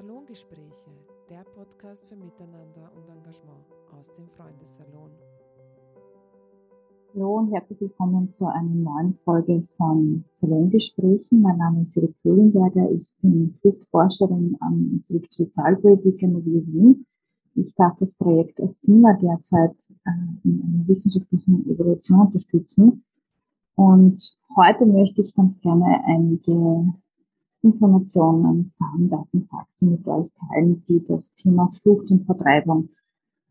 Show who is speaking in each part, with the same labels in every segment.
Speaker 1: Salongespräche, der Podcast für Miteinander und Engagement aus dem Freundessalon.
Speaker 2: Hallo und herzlich willkommen zu einer neuen Folge von Salongesprächen. Mein Name ist Judith Kohlenberger. Ich bin Fluchtforscherin am Institut für Sozialpolitik in der Wien. Ich darf das Projekt ASIMA derzeit äh, in einer wissenschaftlichen Evolution unterstützen. Und heute möchte ich ganz gerne einige Informationen, Zahlen, Daten, Fakten mit euch teilen, die das Thema Flucht und Vertreibung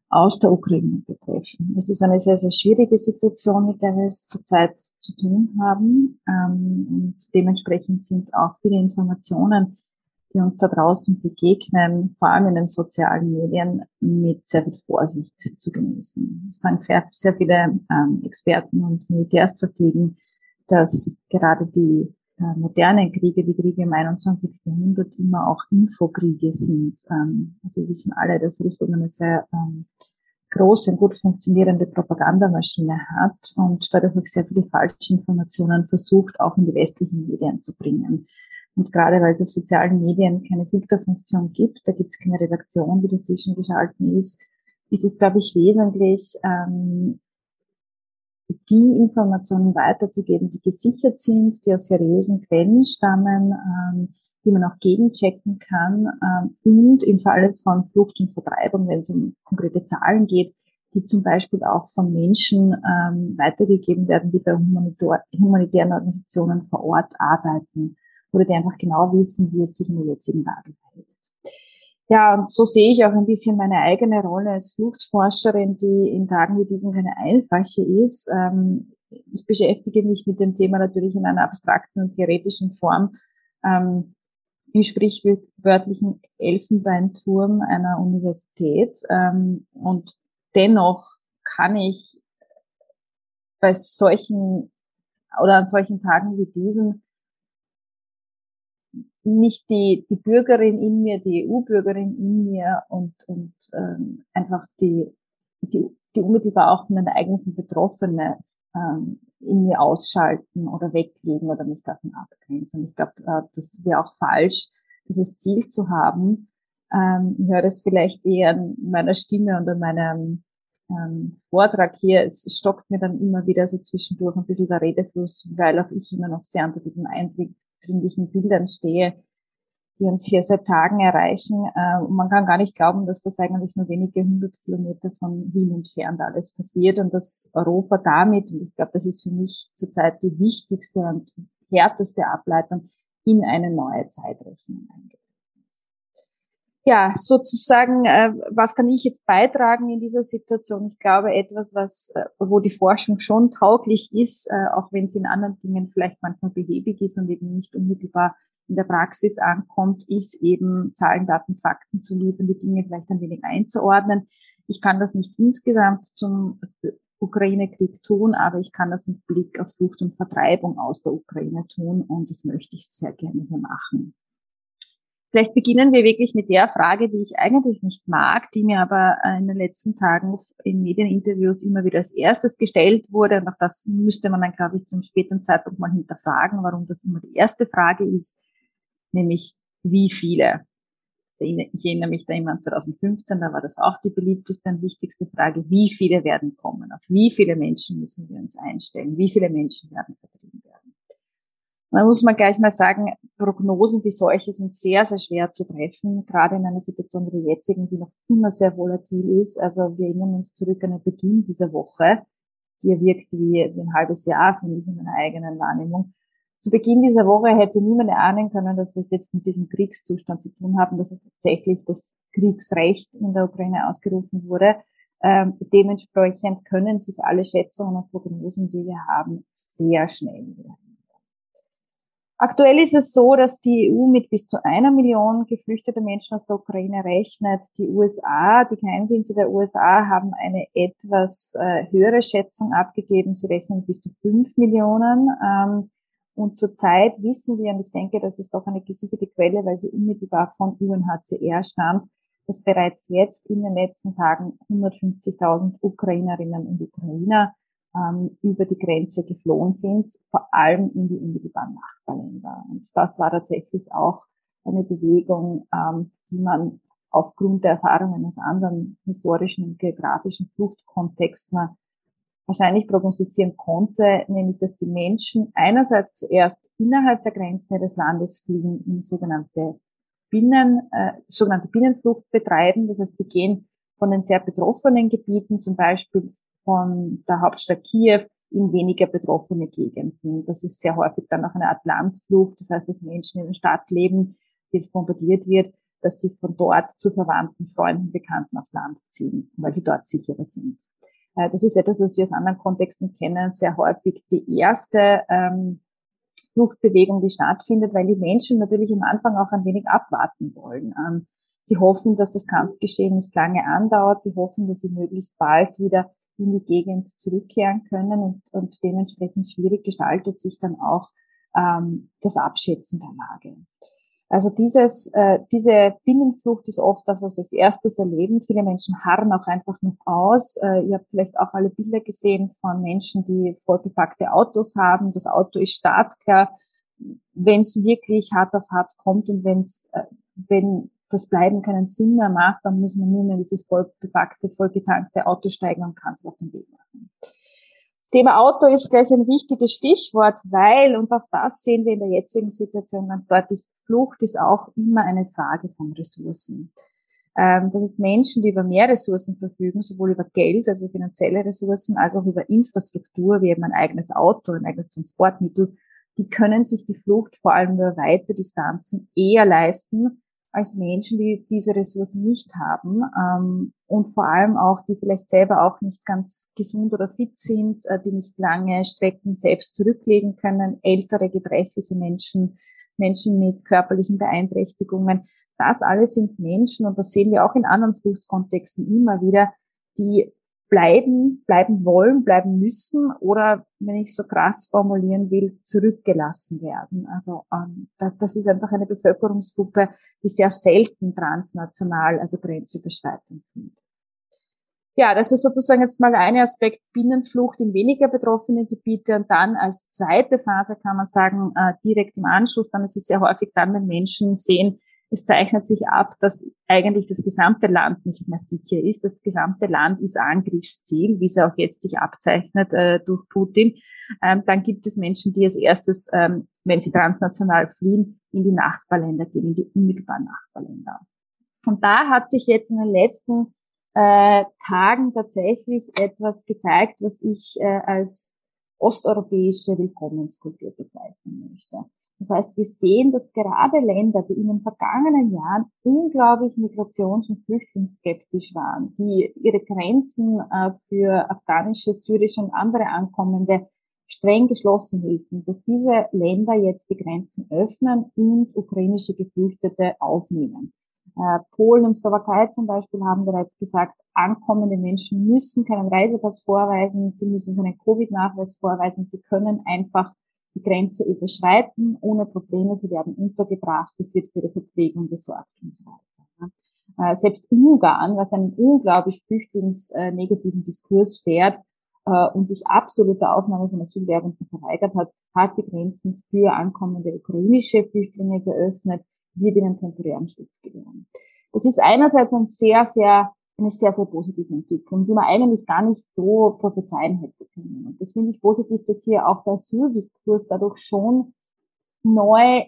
Speaker 2: aus der Ukraine betreffen. Es ist eine sehr, sehr schwierige Situation, mit der wir es zurzeit zu tun haben. Ähm, und dementsprechend sind auch viele Informationen, die uns da draußen begegnen, vor allem in den sozialen Medien, mit sehr viel Vorsicht zu genießen. Es sagen sehr viele ähm, Experten und Militärstrategen, dass gerade die äh, moderne Kriege, die Kriege im 21. Jahrhundert immer auch Infokriege sind. Ähm, also wir wissen alle, dass Russland eine sehr ähm, große und gut funktionierende Propagandamaschine hat und dadurch auch sehr viele falsche Informationen versucht, auch in die westlichen Medien zu bringen. Und gerade weil es auf sozialen Medien keine Filterfunktion gibt, da gibt es keine Redaktion, die dazwischen geschalten ist, ist es, glaube ich, wesentlich, ähm, die Informationen weiterzugeben, die gesichert sind, die aus seriösen Quellen stammen, ähm, die man auch gegenchecken kann ähm, und im Falle von Flucht und Vertreibung, wenn es um konkrete Zahlen geht, die zum Beispiel auch von Menschen ähm, weitergegeben werden, die bei humanitären Organisationen vor Ort arbeiten oder die einfach genau wissen, wie es sich in der jetzigen Lage verhält. Ja, und so sehe ich auch ein bisschen meine eigene Rolle als Fluchtforscherin, die in Tagen wie diesen keine einfache ist. Ähm, ich beschäftige mich mit dem Thema natürlich in einer abstrakten und theoretischen Form ähm, im sprichwörtlichen Elfenbeinturm einer Universität. Ähm, und dennoch kann ich bei solchen oder an solchen Tagen wie diesen nicht die, die Bürgerin in mir, die EU-Bürgerin in mir und, und ähm, einfach die, die, die unmittelbar auch von den Ereignissen Betroffene ähm, in mir ausschalten oder weglegen oder mich davon abgrenzen. Ich glaube, äh, das wäre auch falsch, dieses Ziel zu haben. Ähm, ich höre das vielleicht eher an meiner Stimme und an meinem ähm, Vortrag hier. Es stockt mir dann immer wieder so zwischendurch ein bisschen der Redefluss, weil auch ich immer noch sehr unter diesem Eindruck dringlichen Bildern stehe, die uns hier seit Tagen erreichen. Äh, und man kann gar nicht glauben, dass das eigentlich nur wenige hundert Kilometer von Wien entfernt alles passiert und dass Europa damit, und ich glaube, das ist für mich zurzeit die wichtigste und härteste Ableitung, in eine neue Zeitrechnung eingeht ja, sozusagen, äh, was kann ich jetzt beitragen in dieser Situation? Ich glaube, etwas, was, äh, wo die Forschung schon tauglich ist, äh, auch wenn sie in anderen Dingen vielleicht manchmal behäbig ist und eben nicht unmittelbar in der Praxis ankommt, ist eben Zahlen, Daten, Fakten zu liefern, die Dinge vielleicht ein wenig einzuordnen. Ich kann das nicht insgesamt zum Ukraine-Krieg tun, aber ich kann das mit Blick auf Flucht und Vertreibung aus der Ukraine tun und das möchte ich sehr gerne hier machen. Vielleicht beginnen wir wirklich mit der Frage, die ich eigentlich nicht mag, die mir aber in den letzten Tagen in Medieninterviews immer wieder als erstes gestellt wurde. Und auch das müsste man dann, glaube ich, zum späteren Zeitpunkt mal hinterfragen, warum das immer die erste Frage ist, nämlich wie viele. Ich erinnere mich da immer an 2015, da war das auch die beliebteste und wichtigste Frage, wie viele werden kommen, auf wie viele Menschen müssen wir uns einstellen, wie viele Menschen werden vertrieben werden. Da muss man gleich mal sagen, Prognosen wie solche sind sehr, sehr schwer zu treffen, gerade in einer Situation wie der jetzigen, die noch immer sehr volatil ist. Also wir erinnern uns zurück an den Beginn dieser Woche, die wirkt wie, wie ein halbes Jahr, finde ich, in meiner eigenen Wahrnehmung. Zu Beginn dieser Woche hätte niemand erahnen können, dass wir es jetzt mit diesem Kriegszustand zu tun haben, dass tatsächlich das Kriegsrecht in der Ukraine ausgerufen wurde. Ähm, dementsprechend können sich alle Schätzungen und Prognosen, die wir haben, sehr schnell wieder Aktuell ist es so, dass die EU mit bis zu einer Million geflüchteter Menschen aus der Ukraine rechnet. Die USA, die Geheimdienste der USA haben eine etwas äh, höhere Schätzung abgegeben. Sie rechnen bis zu fünf Millionen. Ähm, und zurzeit wissen wir, und ich denke, das ist doch eine gesicherte Quelle, weil sie unmittelbar von UNHCR stammt, dass bereits jetzt in den letzten Tagen 150.000 Ukrainerinnen und Ukrainer ähm, über die Grenze geflohen sind, vor allem in die unmittelbaren Nachbarländer. Und das war tatsächlich auch eine Bewegung, ähm, die man aufgrund der Erfahrungen aus anderen historischen und geografischen Fluchtkontexten wahrscheinlich prognostizieren konnte, nämlich dass die Menschen einerseits zuerst innerhalb der Grenzen ihres Landes fliegen in sogenannte Binnen, äh, sogenannte Binnenflucht betreiben. Das heißt, sie gehen von den sehr betroffenen Gebieten, zum Beispiel von der Hauptstadt Kiew, in weniger betroffene Gegenden. Das ist sehr häufig dann auch eine Art Landflucht. Das heißt, dass Menschen in der Stadt leben, die jetzt bombardiert wird, dass sie von dort zu Verwandten, Freunden, Bekannten aufs Land ziehen, weil sie dort sicherer sind. Äh, das ist etwas, was wir aus anderen Kontexten kennen, sehr häufig die erste ähm, Fluchtbewegung, die stattfindet, weil die Menschen natürlich am Anfang auch ein wenig abwarten wollen. Ähm, sie hoffen, dass das Kampfgeschehen nicht lange andauert. Sie hoffen, dass sie möglichst bald wieder in die Gegend zurückkehren können und, und dementsprechend schwierig gestaltet sich dann auch ähm, das Abschätzen der Lage. Also dieses, äh, diese Binnenflucht ist oft das, was sie als erstes erleben. Viele Menschen harren auch einfach noch aus. Äh, ihr habt vielleicht auch alle Bilder gesehen von Menschen, die vollgepackte Autos haben. Das Auto ist startklar. Wenn es wirklich hart auf hart kommt und wenn's, äh, wenn das Bleiben keinen Sinn mehr macht, dann muss man nur mehr in dieses vollbepackte, vollgetankte Auto steigen und kann sich auf den Weg machen. Das Thema Auto ist gleich ein wichtiges Stichwort, weil, und auch das sehen wir in der jetzigen Situation ganz deutlich, Flucht ist auch immer eine Frage von Ressourcen. Ähm, das ist Menschen, die über mehr Ressourcen verfügen, sowohl über Geld, also finanzielle Ressourcen, als auch über Infrastruktur, wie eben ein eigenes Auto, ein eigenes Transportmittel, die können sich die Flucht vor allem über weite Distanzen eher leisten, als Menschen, die diese Ressourcen nicht haben ähm, und vor allem auch, die vielleicht selber auch nicht ganz gesund oder fit sind, äh, die nicht lange Strecken selbst zurücklegen können, ältere, gebrechliche Menschen, Menschen mit körperlichen Beeinträchtigungen. Das alles sind Menschen und das sehen wir auch in anderen Fluchtkontexten immer wieder, die bleiben, bleiben wollen, bleiben müssen oder, wenn ich so krass formulieren will, zurückgelassen werden. Also ähm, das ist einfach eine Bevölkerungsgruppe, die sehr selten transnational, also grenzüberschreitend sind. Ja, das ist sozusagen jetzt mal ein Aspekt Binnenflucht in weniger betroffene Gebiete und dann als zweite Phase kann man sagen, äh, direkt im Anschluss, dann ist es sehr häufig dann, wenn Menschen sehen, es zeichnet sich ab, dass eigentlich das gesamte Land nicht mehr sicher ist. Das gesamte Land ist Angriffsziel, wie es auch jetzt sich abzeichnet äh, durch Putin. Ähm, dann gibt es Menschen, die als erstes, ähm, wenn sie transnational fliehen, in die Nachbarländer gehen, in die unmittelbaren Nachbarländer. Und da hat sich jetzt in den letzten äh, Tagen tatsächlich etwas gezeigt, was ich äh, als osteuropäische Willkommenskultur bezeichnen möchte. Das heißt, wir sehen, dass gerade Länder, die in den vergangenen Jahren unglaublich migrations- und flüchtlingsskeptisch waren, die ihre Grenzen äh, für afghanische, syrische und andere Ankommende streng geschlossen hielten, dass diese Länder jetzt die Grenzen öffnen und ukrainische Geflüchtete aufnehmen. Äh, Polen und Slowakei zum Beispiel haben bereits gesagt, ankommende Menschen müssen keinen Reisepass vorweisen, sie müssen keinen Covid-Nachweis vorweisen, sie können einfach die Grenze überschreiten ohne Probleme, sie werden untergebracht, es wird für ihre Verpflegung gesorgt und so weiter. Äh, selbst Ungarn, was einen unglaublich flüchtlingsnegativen Diskurs fährt äh, und sich absolute Aufnahme von Asylwerbenden verweigert hat, hat die Grenzen für ankommende ukrainische Flüchtlinge geöffnet, wird ihnen temporären Schutz gewähren. Das ist einerseits ein sehr, sehr eine sehr, sehr positive Entwicklung, die man eigentlich gar nicht so prophezeien hätte können. Und das finde ich positiv, dass hier auch der Asyldiskurs dadurch schon neu,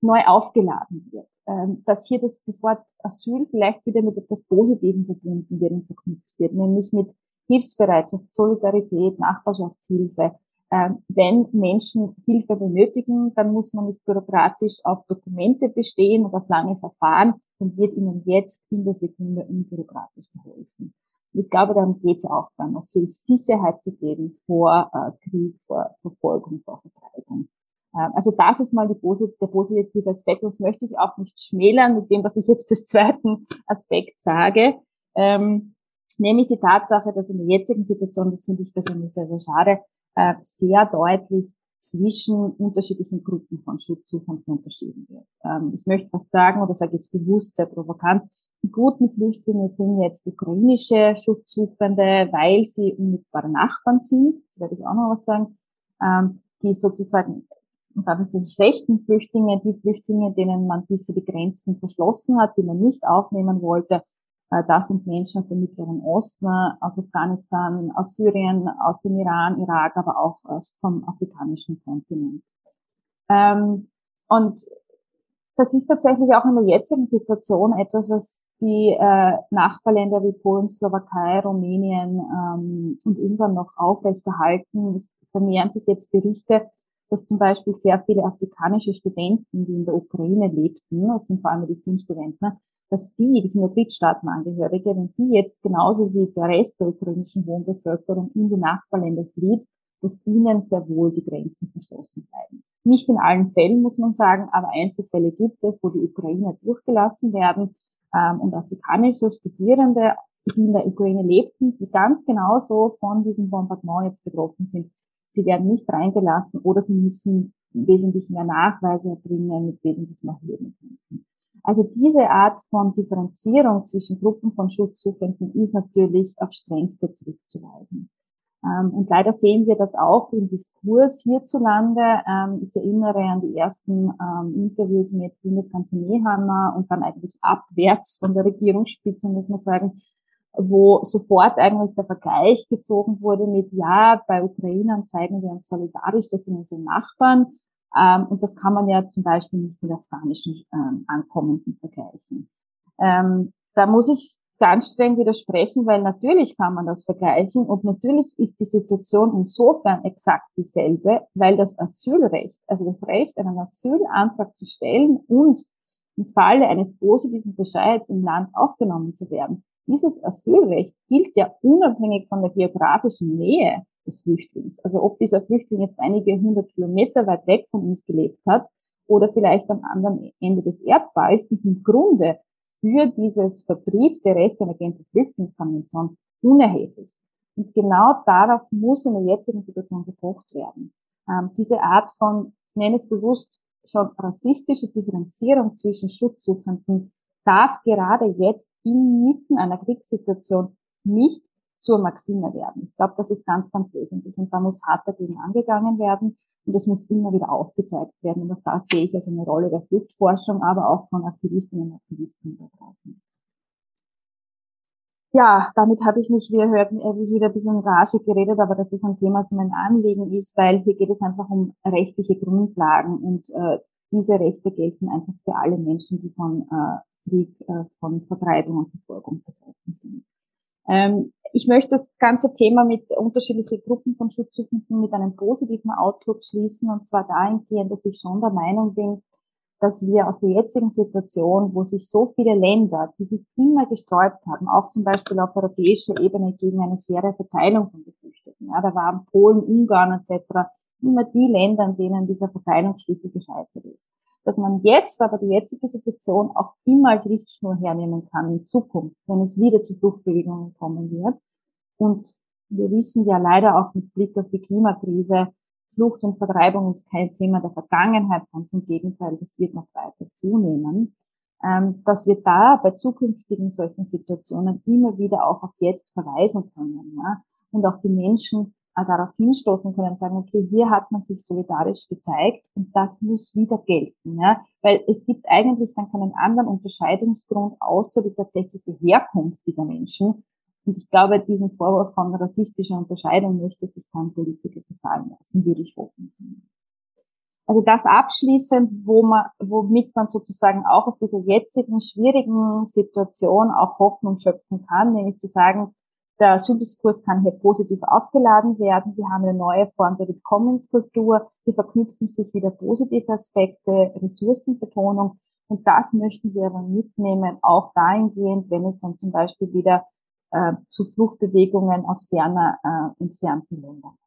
Speaker 2: neu aufgeladen wird. Ähm, dass hier das, das Wort Asyl vielleicht wieder mit etwas Positivem verbunden wird und verknüpft wird, nämlich mit Hilfsbereitschaft, Solidarität, Nachbarschaftshilfe, ähm, wenn Menschen Hilfe benötigen, dann muss man nicht bürokratisch auf Dokumente bestehen oder auf lange Verfahren, dann wird ihnen jetzt in der Sekunde unbürokratisch geholfen. Ich glaube, darum geht es auch beim Asyl, Sicherheit zu geben vor äh, Krieg, vor Verfolgung, vor Vertreibung. Ähm, also das ist mal die, der positive Aspekt. Das möchte ich auch nicht schmälern mit dem, was ich jetzt des zweiten Aspekt sage. Ähm, nämlich die Tatsache, dass in der jetzigen Situation, das finde ich persönlich sehr, sehr schade, äh, sehr deutlich zwischen unterschiedlichen Gruppen von Schutzsuchenden unterschieden wird. Ähm, ich möchte was sagen, oder sage jetzt bewusst sehr provokant, die guten Flüchtlinge sind jetzt ukrainische Schutzsuchende, weil sie unmittelbare Nachbarn sind, das werde ich auch noch was sagen, ähm, die sozusagen und damit die schlechten Flüchtlinge, die Flüchtlinge, denen man bisher die Grenzen verschlossen hat, die man nicht aufnehmen wollte, das sind Menschen aus dem Mittleren Osten, aus Afghanistan, aus Syrien, aus dem Iran, Irak, aber auch vom afrikanischen Kontinent. Ähm, und das ist tatsächlich auch in der jetzigen Situation etwas, was die äh, Nachbarländer wie Polen, Slowakei, Rumänien ähm, und Ungarn noch aufrechterhalten. Es vermehren sich jetzt Berichte, dass zum Beispiel sehr viele afrikanische Studenten, die in der Ukraine lebten, das sind vor allem Medizinstudenten, dass die, die sind ja Drittstaatenangehörige, wenn die jetzt genauso wie der Rest der ukrainischen Wohnbevölkerung in die Nachbarländer flieht, dass ihnen sehr wohl die Grenzen verschlossen bleiben. Nicht in allen Fällen, muss man sagen, aber Einzelfälle gibt es, wo die Ukrainer durchgelassen werden ähm, und afrikanische Studierende, die in der Ukraine lebten, die ganz genauso von diesem Bombardement jetzt betroffen sind. Sie werden nicht reingelassen oder sie müssen wesentlich mehr Nachweise erbringen mit wesentlich mehr Hürden. Also diese Art von Differenzierung zwischen Gruppen von Schutzsuchenden ist natürlich auf strengste zurückzuweisen. Ähm, und leider sehen wir das auch im Diskurs hierzulande. Ähm, ich erinnere an die ersten ähm, Interviews mit Bundeskanzler Nehammer und dann eigentlich abwärts von der Regierungsspitze, muss man sagen, wo sofort eigentlich der Vergleich gezogen wurde mit, ja, bei Ukrainern zeigen wir uns solidarisch, das sind unsere Nachbarn. Und das kann man ja zum Beispiel nicht mit afghanischen Ankommenden vergleichen. da muss ich ganz streng widersprechen, weil natürlich kann man das vergleichen und natürlich ist die Situation insofern exakt dieselbe, weil das Asylrecht, also das Recht, einen Asylantrag zu stellen und im Falle eines positiven Bescheids im Land aufgenommen zu werden, dieses Asylrecht gilt ja unabhängig von der geografischen Nähe des Flüchtlings. Also ob dieser Flüchtling jetzt einige hundert Kilometer weit weg von uns gelebt hat oder vielleicht am anderen Ende des Erdballs, ist im Grunde für dieses verbriefte Recht einer Genfer Flüchtlingskonvention unerheblich. Und genau darauf muss in der jetzigen Situation gepocht werden. Ähm, diese Art von, ich nenne es bewusst, schon rassistische Differenzierung zwischen Schutzsuchenden darf gerade jetzt inmitten einer Kriegssituation nicht zur Maxime werden. Ich glaube, das ist ganz, ganz wesentlich. Und da muss hart dagegen angegangen werden. Und das muss immer wieder aufgezeigt werden. Und auch da sehe ich also eine Rolle der Fluchtforschung, aber auch von Aktivistinnen und Aktivisten da draußen. Ja, damit habe ich mich, wie ihr hört, wieder ein bisschen Rage geredet, aber das ist ein Thema, das mein Anliegen ist, weil hier geht es einfach um rechtliche Grundlagen und äh, diese Rechte gelten einfach für alle Menschen, die von äh, Krieg, äh, von Vertreibung und Verfolgung betroffen sind. Ähm, ich möchte das ganze Thema mit unterschiedlichen Gruppen von Schutzsuchenden mit einem positiven Outlook schließen und zwar dahingehend, dass ich schon der Meinung bin, dass wir aus der jetzigen Situation, wo sich so viele Länder, die sich immer gesträubt haben, auch zum Beispiel auf europäischer Ebene gegen eine faire Verteilung von Geflüchteten, ja, da waren Polen, Ungarn etc. immer die Länder, in denen dieser Verteilungsschlüssel gescheitert ist dass man jetzt aber die jetzige Situation auch immer als Richtschnur hernehmen kann in Zukunft, wenn es wieder zu Fluchtbewegungen kommen wird. Und wir wissen ja leider auch mit Blick auf die Klimakrise, Flucht und Vertreibung ist kein Thema der Vergangenheit, ganz im Gegenteil, das wird noch weiter zunehmen, ähm, dass wir da bei zukünftigen solchen Situationen immer wieder auch auf jetzt verweisen können, ja, und auch die Menschen darauf hinstoßen können und sagen, okay, hier hat man sich solidarisch gezeigt und das muss wieder gelten. Ja? Weil es gibt eigentlich dann keinen anderen Unterscheidungsgrund außer die tatsächliche Herkunft dieser Menschen. Und ich glaube, diesen Vorwurf von rassistischer Unterscheidung möchte sich kein Politiker gefallen lassen, würde ich hoffen. Also das abschließend, wo man, womit man sozusagen auch aus dieser jetzigen schwierigen Situation auch Hoffnung schöpfen kann, nämlich zu sagen, der Asyldiskurs kann hier positiv aufgeladen werden. Wir haben eine neue Form der Willkommenskultur. Die verknüpfen sich wieder positive Aspekte, Ressourcenbetonung. Und das möchten wir aber mitnehmen, auch dahingehend, wenn es dann zum Beispiel wieder äh, zu Fluchtbewegungen aus ferner äh, entfernten Ländern kommt.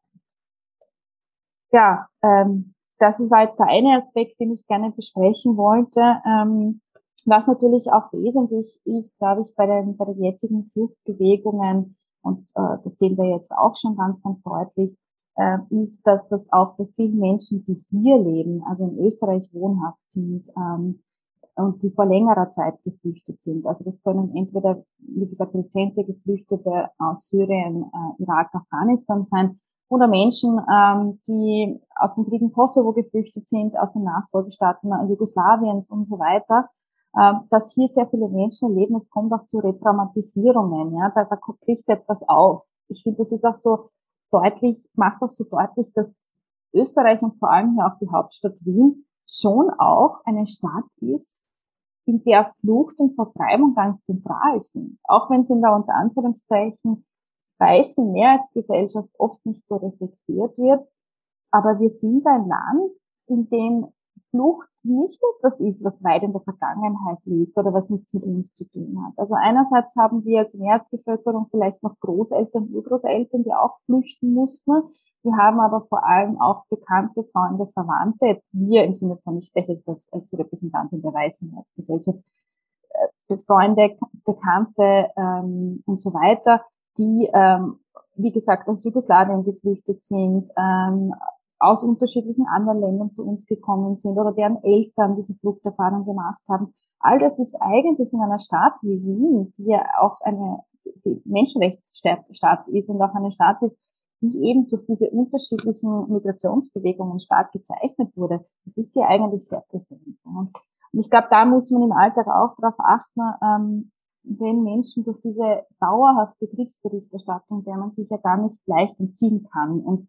Speaker 2: Ja, ähm, das war jetzt der eine Aspekt, den ich gerne besprechen wollte. Ähm, was natürlich auch wesentlich ist, glaube ich, bei den, bei den jetzigen Fluchtbewegungen, und äh, das sehen wir jetzt auch schon ganz, ganz deutlich, äh, ist, dass das auch für viele Menschen, die hier leben, also in Österreich wohnhaft sind ähm, und die vor längerer Zeit geflüchtet sind. Also das können entweder, wie gesagt, rezente Geflüchtete aus Syrien, äh, Irak, Afghanistan sein oder Menschen, ähm, die aus dem Krieg in Kosovo geflüchtet sind, aus den Nachfolgestaaten Jugoslawiens und so weiter, äh, dass hier sehr viele Menschen erleben, es kommt auch zu Retraumatisierungen, ja, da, da bricht etwas auf. Ich finde, das ist auch so deutlich, macht auch so deutlich, dass Österreich und vor allem hier auch die Hauptstadt Wien schon auch eine Stadt ist, in der Flucht und Vertreibung ganz zentral sind. Auch wenn sie in der unter Anführungszeichen weißen Mehrheitsgesellschaft oft nicht so reflektiert wird. Aber wir sind ein Land, in dem Flucht nicht etwas ist, was weit in der Vergangenheit liegt oder was nichts mit uns zu tun hat. Also einerseits haben wir als Mehrheitsbevölkerung vielleicht noch Großeltern, Urgroßeltern, die auch flüchten mussten. Wir haben aber vor allem auch bekannte Freunde, Verwandte, wir im Sinne von, ich spreche das als Repräsentantin der weißen Mehrheitsgesellschaft, äh, Freunde, Bekannte ähm, und so weiter, die, ähm, wie gesagt, aus Jugoslawien geflüchtet sind, ähm, aus unterschiedlichen anderen Ländern zu uns gekommen sind oder deren Eltern diese Fluchterfahrung gemacht haben. All das ist eigentlich in einer Stadt wie Wien, die ja auch eine die Menschenrechtsstadt ist und auch eine Stadt ist, die eben durch diese unterschiedlichen Migrationsbewegungen stark gezeichnet wurde. Das ist ja eigentlich sehr präsent. Und ich glaube, da muss man im Alltag auch darauf achten, ähm, wenn Menschen durch diese dauerhafte Kriegsberichterstattung, der man sich ja gar nicht leicht entziehen kann. Und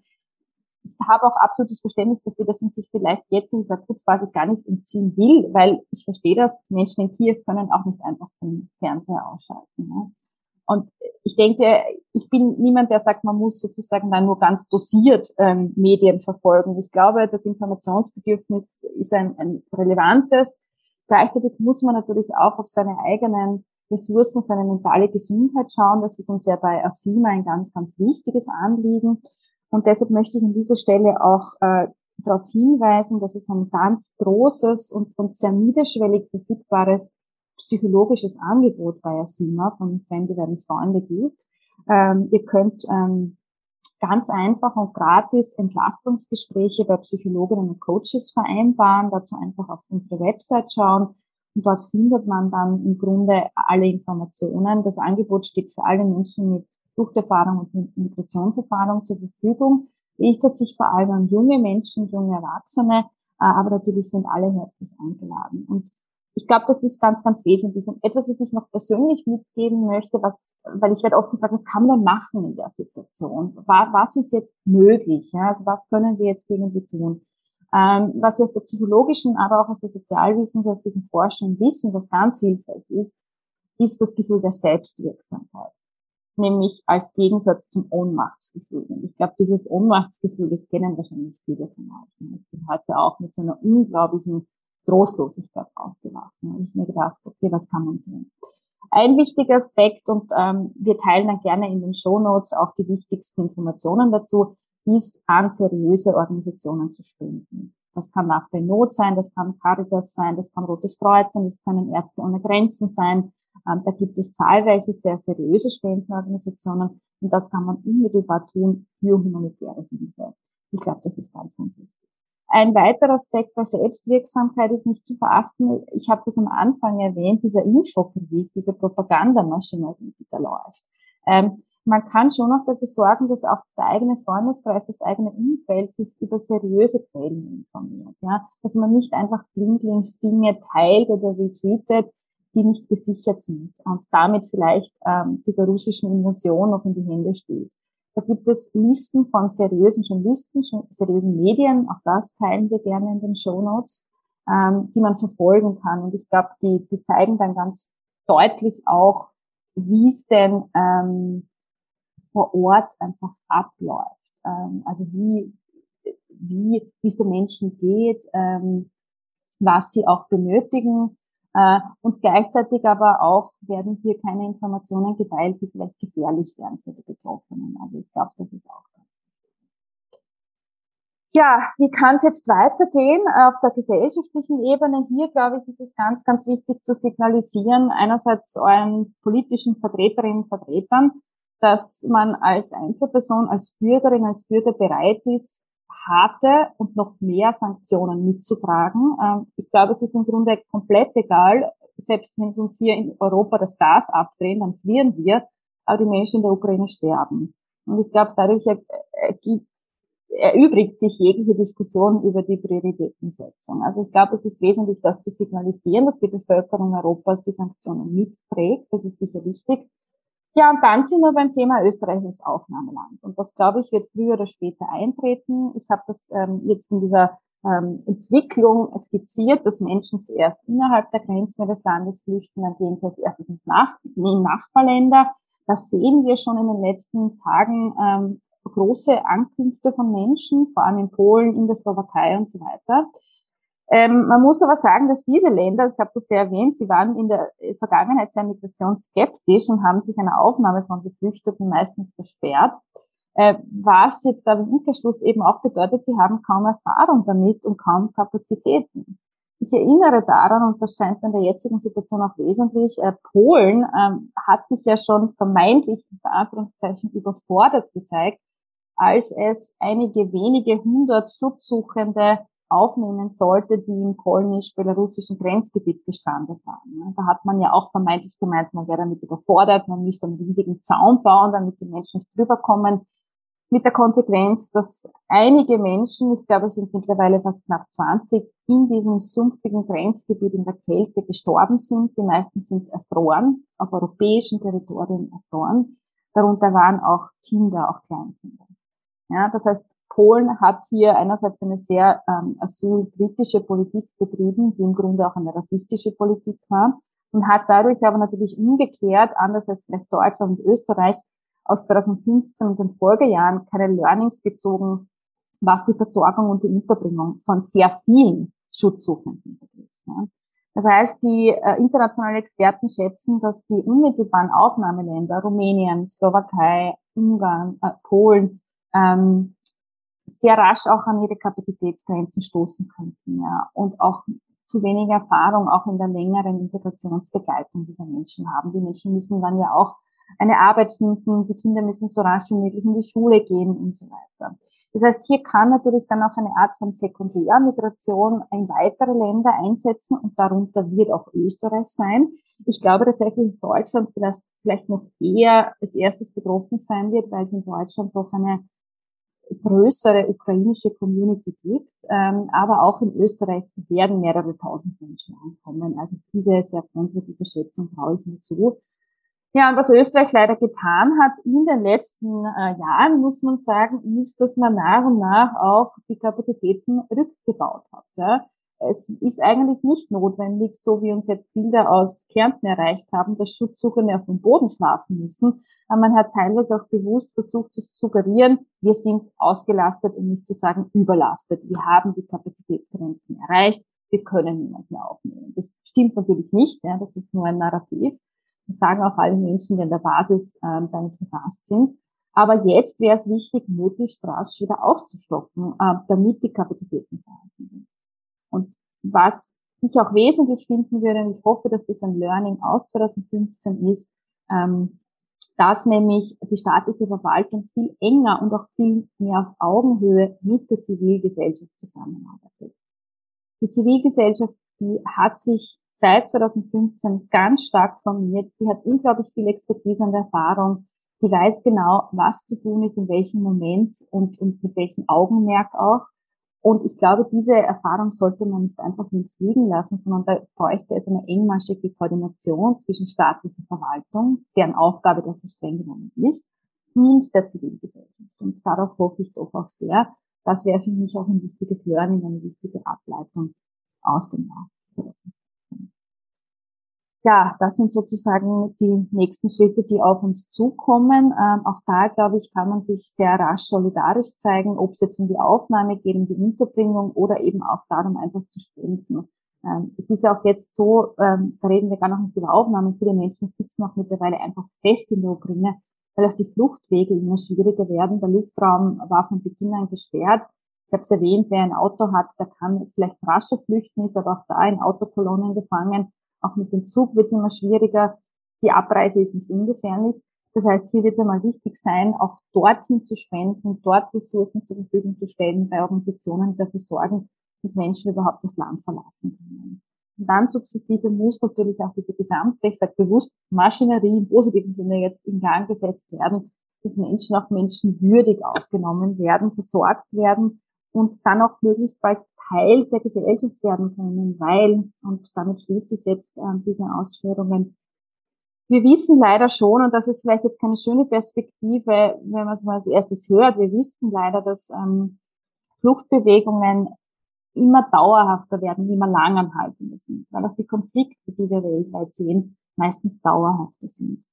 Speaker 2: ich habe auch absolutes Verständnis dafür, dass man sich vielleicht jetzt in dieser Akutphase gar nicht entziehen will, weil ich verstehe das, die Menschen in Kiew können auch nicht einfach den Fernseher ausschalten. Ne? Und ich denke, ich bin niemand, der sagt, man muss sozusagen dann nur ganz dosiert ähm, Medien verfolgen. Ich glaube, das Informationsbedürfnis ist ein, ein relevantes. Gleichzeitig muss man natürlich auch auf seine eigenen Ressourcen, seine mentale Gesundheit schauen. Das ist uns ja bei Asima ein ganz, ganz wichtiges Anliegen. Und deshalb möchte ich an dieser Stelle auch äh, darauf hinweisen, dass es ein ganz großes und, und sehr niederschwellig verfügbares psychologisches Angebot bei Asima von Fremde werden Freunde gibt. Ähm, ihr könnt ähm, ganz einfach und gratis Entlastungsgespräche bei Psychologinnen und Coaches vereinbaren. Dazu einfach auf unsere Website schauen und dort findet man dann im Grunde alle Informationen. Das Angebot steht für alle Menschen mit Fluchterfahrung und Migrationserfahrung zur Verfügung. Richtet sich vor allem an junge Menschen, junge Erwachsene, äh, aber natürlich sind alle herzlich eingeladen. Und ich glaube, das ist ganz, ganz wesentlich. Und etwas, was ich noch persönlich mitgeben möchte, was, weil ich werde oft gefragt, was kann man machen in der Situation? Was ist jetzt möglich? Ja? Also was können wir jetzt irgendwie tun? Ähm, was wir aus der psychologischen, aber auch aus der sozialwissenschaftlichen Forschung wissen, was ganz hilfreich ist, ist das Gefühl der Selbstwirksamkeit. Nämlich als Gegensatz zum Ohnmachtsgefühl. Und ich glaube, dieses Ohnmachtsgefühl, das kennen wahrscheinlich viele von euch. Ich bin heute auch mit so einer unglaublichen Trostlosigkeit aufgewacht. Und ich mir gedacht, okay, was kann man tun? Ein wichtiger Aspekt, und ähm, wir teilen dann gerne in den Show Notes auch die wichtigsten Informationen dazu, ist an seriöse Organisationen zu spenden. Das kann nach der Not sein, das kann Caritas sein, das kann Rotes Kreuz sein, das können Ärzte ohne Grenzen sein. Ähm, da gibt es zahlreiche sehr seriöse Spendenorganisationen und das kann man unmittelbar tun für humanitäre Hilfe. Ich glaube, das ist ganz, ganz wichtig. Ein weiterer Aspekt der Selbstwirksamkeit ist nicht zu verachten. Ich habe das am Anfang erwähnt, dieser Infokrieg, diese Propagandamaschinerie, die da läuft. Ähm, man kann schon auch dafür sorgen, dass auch der eigene Freundeskreis, das eigene Umfeld sich über seriöse Quellen informiert. Ja? Dass man nicht einfach blindlings Dinge teilt oder retweetet, die nicht gesichert sind und damit vielleicht ähm, dieser russischen Invasion noch in die Hände spielt. Da gibt es Listen von seriösen Journalisten, seriösen Medien, auch das teilen wir gerne in den Show Notes, ähm, die man verfolgen kann. Und ich glaube, die, die zeigen dann ganz deutlich auch, wie es denn ähm, vor Ort einfach abläuft. Ähm, also wie, wie, wie es den Menschen geht, ähm, was sie auch benötigen. Äh, und gleichzeitig aber auch werden hier keine Informationen geteilt, die vielleicht gefährlich wären für die Betroffenen. Also ich glaube, das ist auch ganz ja, wie kann es jetzt weitergehen auf der gesellschaftlichen Ebene? Hier, glaube ich, ist es ganz, ganz wichtig zu signalisieren, einerseits euren politischen Vertreterinnen und Vertretern, dass man als Einzelperson, als Bürgerin, als Bürger bereit ist, harte und noch mehr Sanktionen mitzutragen. Ähm, ich glaube, es ist im Grunde komplett egal, selbst wenn es uns hier in Europa das Gas abdrehen, dann frieren wir, aber die Menschen in der Ukraine sterben. Und ich glaube, dadurch erübrigt sich jegliche Diskussion über die Prioritätensetzung. Also ich glaube, es ist wesentlich, das zu signalisieren, dass die Bevölkerung Europas die Sanktionen mitträgt. Das ist sicher wichtig. Ja, und dann sind wir beim Thema Österreich als Aufnahmeland. Und das, glaube ich, wird früher oder später eintreten. Ich habe das ähm, jetzt in dieser ähm, Entwicklung skizziert, dass Menschen zuerst innerhalb der Grenzen ihres Landes flüchten, dann gehen sie als erstes ins Nach in Nachbarländer. Das sehen wir schon in den letzten Tagen ähm, große Ankünfte von Menschen, vor allem in Polen, in der Slowakei und so weiter. Ähm, man muss aber sagen, dass diese Länder, ich habe das ja erwähnt, sie waren in der Vergangenheit sehr migrationsskeptisch und haben sich einer Aufnahme von Geflüchteten meistens versperrt. Äh, was jetzt aber im Umkehrschluss eben auch bedeutet, sie haben kaum Erfahrung damit und kaum Kapazitäten. Ich erinnere daran, und das scheint in der jetzigen Situation auch wesentlich, äh, Polen ähm, hat sich ja schon vermeintlich, unter Anführungszeichen, überfordert gezeigt, als es einige wenige hundert Schutzsuchende aufnehmen sollte, die im polnisch-belarussischen Grenzgebiet gestrandet waren. Da hat man ja auch vermeintlich gemeint, man wäre damit überfordert, man müsste einen riesigen Zaun bauen, damit die Menschen nicht drüber kommen. Mit der Konsequenz, dass einige Menschen, ich glaube es sind mittlerweile fast knapp 20, in diesem sumpfigen Grenzgebiet in der Kälte gestorben sind. Die meisten sind erfroren, auf europäischen Territorien erfroren. Darunter waren auch Kinder, auch Kleinkinder. Ja, das heißt, Polen hat hier einerseits eine sehr ähm, asylkritische Politik betrieben, die im Grunde auch eine rassistische Politik war und hat dadurch aber natürlich umgekehrt, anders als vielleicht Deutschland und Österreich, aus 2015 und den Folgejahren keine Learnings gezogen, was die Versorgung und die Unterbringung von sehr vielen Schutzsuchenden betrifft. Ja. Das heißt, die äh, internationalen Experten schätzen, dass die unmittelbaren Aufnahmeländer Rumänien, Slowakei, Ungarn, äh, Polen ähm, sehr rasch auch an ihre Kapazitätsgrenzen stoßen könnten ja, und auch zu wenig Erfahrung auch in der längeren Integrationsbegleitung dieser Menschen haben. Die Menschen müssen dann ja auch eine Arbeit finden, die Kinder müssen so rasch wie möglich in die Schule gehen und so weiter. Das heißt, hier kann natürlich dann auch eine Art von Sekundärmigration in weitere Länder einsetzen und darunter wird auch Österreich sein. Ich glaube tatsächlich, dass Deutschland vielleicht, noch eher als erstes betroffen sein wird, weil es in Deutschland doch eine größere ukrainische Community gibt, ähm, aber auch in Österreich werden mehrere tausend Menschen ankommen. Also diese sehr konservative Schätzung traue ich mir zu. Ja, und was Österreich leider getan hat in den letzten äh, Jahren, muss man sagen, ist, dass man nach und nach auch die Kapazitäten rückgebaut hat. Ja. Es ist eigentlich nicht notwendig, so wie uns jetzt Bilder aus Kärnten erreicht haben, dass Schutzsuchende auf dem Boden schlafen müssen, aber man hat teilweise auch bewusst versucht zu suggerieren, wir sind ausgelastet und nicht zu sagen überlastet. Wir haben die Kapazitätsgrenzen erreicht, wir können niemanden mehr aufnehmen. Das stimmt natürlich nicht, ja, das ist nur ein Narrativ. Das sagen auch alle Menschen, die an der Basis ähm, damit befasst sind. Aber jetzt wäre es wichtig, möglichst rasch wieder aufzustocken, äh, damit die Kapazitäten vorhanden sind. Und was ich auch wesentlich finden würde, und ich hoffe, dass das ein Learning aus 2015 ist, ähm, dass nämlich die staatliche Verwaltung viel enger und auch viel mehr auf Augenhöhe mit der Zivilgesellschaft zusammenarbeitet. Die Zivilgesellschaft, die hat sich seit 2015 ganz stark formiert. Die hat unglaublich viel Expertise und Erfahrung. Die weiß genau, was zu tun ist, in welchem Moment und, und mit welchem Augenmerk auch. Und ich glaube, diese Erfahrung sollte man nicht einfach links liegen lassen, sondern da bräuchte es eine engmaschige Koordination zwischen staatlicher Verwaltung, deren Aufgabe das streng genommen ist, und der Zivilgesellschaft. Und darauf hoffe ich doch auch sehr. Das wäre für mich auch ein wichtiges Learning, eine wichtige Ableitung aus dem Jahr ja, das sind sozusagen die nächsten Schritte, die auf uns zukommen. Ähm, auch da, glaube ich, kann man sich sehr rasch solidarisch zeigen, ob es jetzt um die Aufnahme geht, um die Unterbringung oder eben auch darum, einfach zu spenden. Ähm, es ist ja auch jetzt so, ähm, da reden wir gar noch nicht über Aufnahmen, viele Menschen sitzen auch mittlerweile einfach fest in der Ukraine, weil auch die Fluchtwege immer schwieriger werden. Der Luftraum war von Beginn an gesperrt. Ich habe es erwähnt, wer ein Auto hat, der kann vielleicht rascher flüchten, ist aber auch da in Autokolonnen gefangen. Auch mit dem Zug wird es immer schwieriger. Die Abreise ist nicht ungefährlich. Das heißt, hier wird es einmal wichtig sein, auch dorthin zu spenden, dort Ressourcen zur Verfügung zu stellen bei Organisationen, dafür sorgen, dass Menschen überhaupt das Land verlassen können. Und dann sukzessive muss natürlich auch diese gesamte, ich sage bewusst, Maschinerie im positiven Sinne jetzt in Gang gesetzt werden, dass Menschen auch menschenwürdig aufgenommen werden, versorgt werden und dann auch möglichst bald Teil der Gesellschaft werden können, weil, und damit schließe ich jetzt äh, diese Ausführungen, wir wissen leider schon, und das ist vielleicht jetzt keine schöne Perspektive, wenn man es mal als erstes hört, wir wissen leider, dass ähm, Fluchtbewegungen immer dauerhafter werden, immer langanhaltender sind, weil auch die Konflikte, die wir weltweit sehen, meistens dauerhafter sind.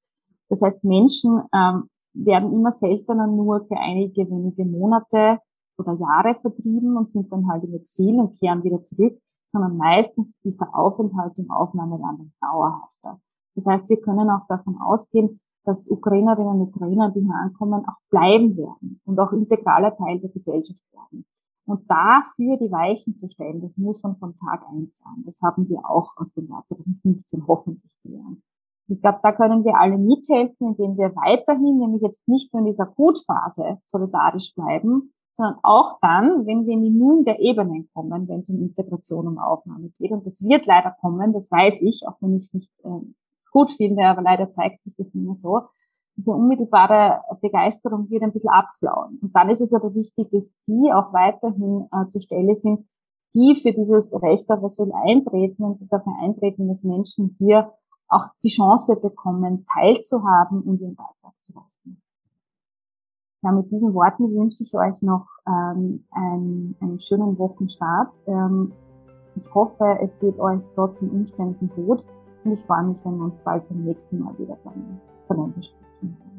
Speaker 2: Das heißt, Menschen ähm, werden immer seltener nur für einige wenige Monate oder Jahre vertrieben und sind dann halt im Exil und kehren wieder zurück, sondern meistens ist der Aufenthalt im Aufnahmeland dauerhafter. Das heißt, wir können auch davon ausgehen, dass Ukrainerinnen und Ukrainer, die hier ankommen, auch bleiben werden und auch integraler Teil der Gesellschaft werden. Und dafür die Weichen zu stellen, das muss man von Tag eins sein. Das haben wir auch aus dem Jahr 2015 hoffentlich gelernt. Ich glaube, da können wir alle mithelfen, indem wir weiterhin, nämlich jetzt nicht nur in dieser Akutphase solidarisch bleiben, sondern auch dann, wenn wir in die Mühen der Ebenen kommen, wenn es um Integration und Aufnahme geht. Und das wird leider kommen, das weiß ich, auch wenn ich es nicht äh, gut finde, aber leider zeigt sich das immer so. Diese unmittelbare Begeisterung wird ein bisschen abflauen. Und dann ist es aber wichtig, dass die auch weiterhin äh, zur Stelle sind, die für dieses Recht auf Asyl eintreten und dafür eintreten, dass Menschen hier auch die Chance bekommen, teilzuhaben und ihren Beitrag zu leisten. Ja, mit diesen Worten wünsche ich euch noch ähm, einen, einen schönen Wochenstart. Ähm, ich hoffe, es geht euch trotz den Umständen gut und ich freue mich, wenn wir uns bald beim nächsten Mal wieder voneinander sprechen.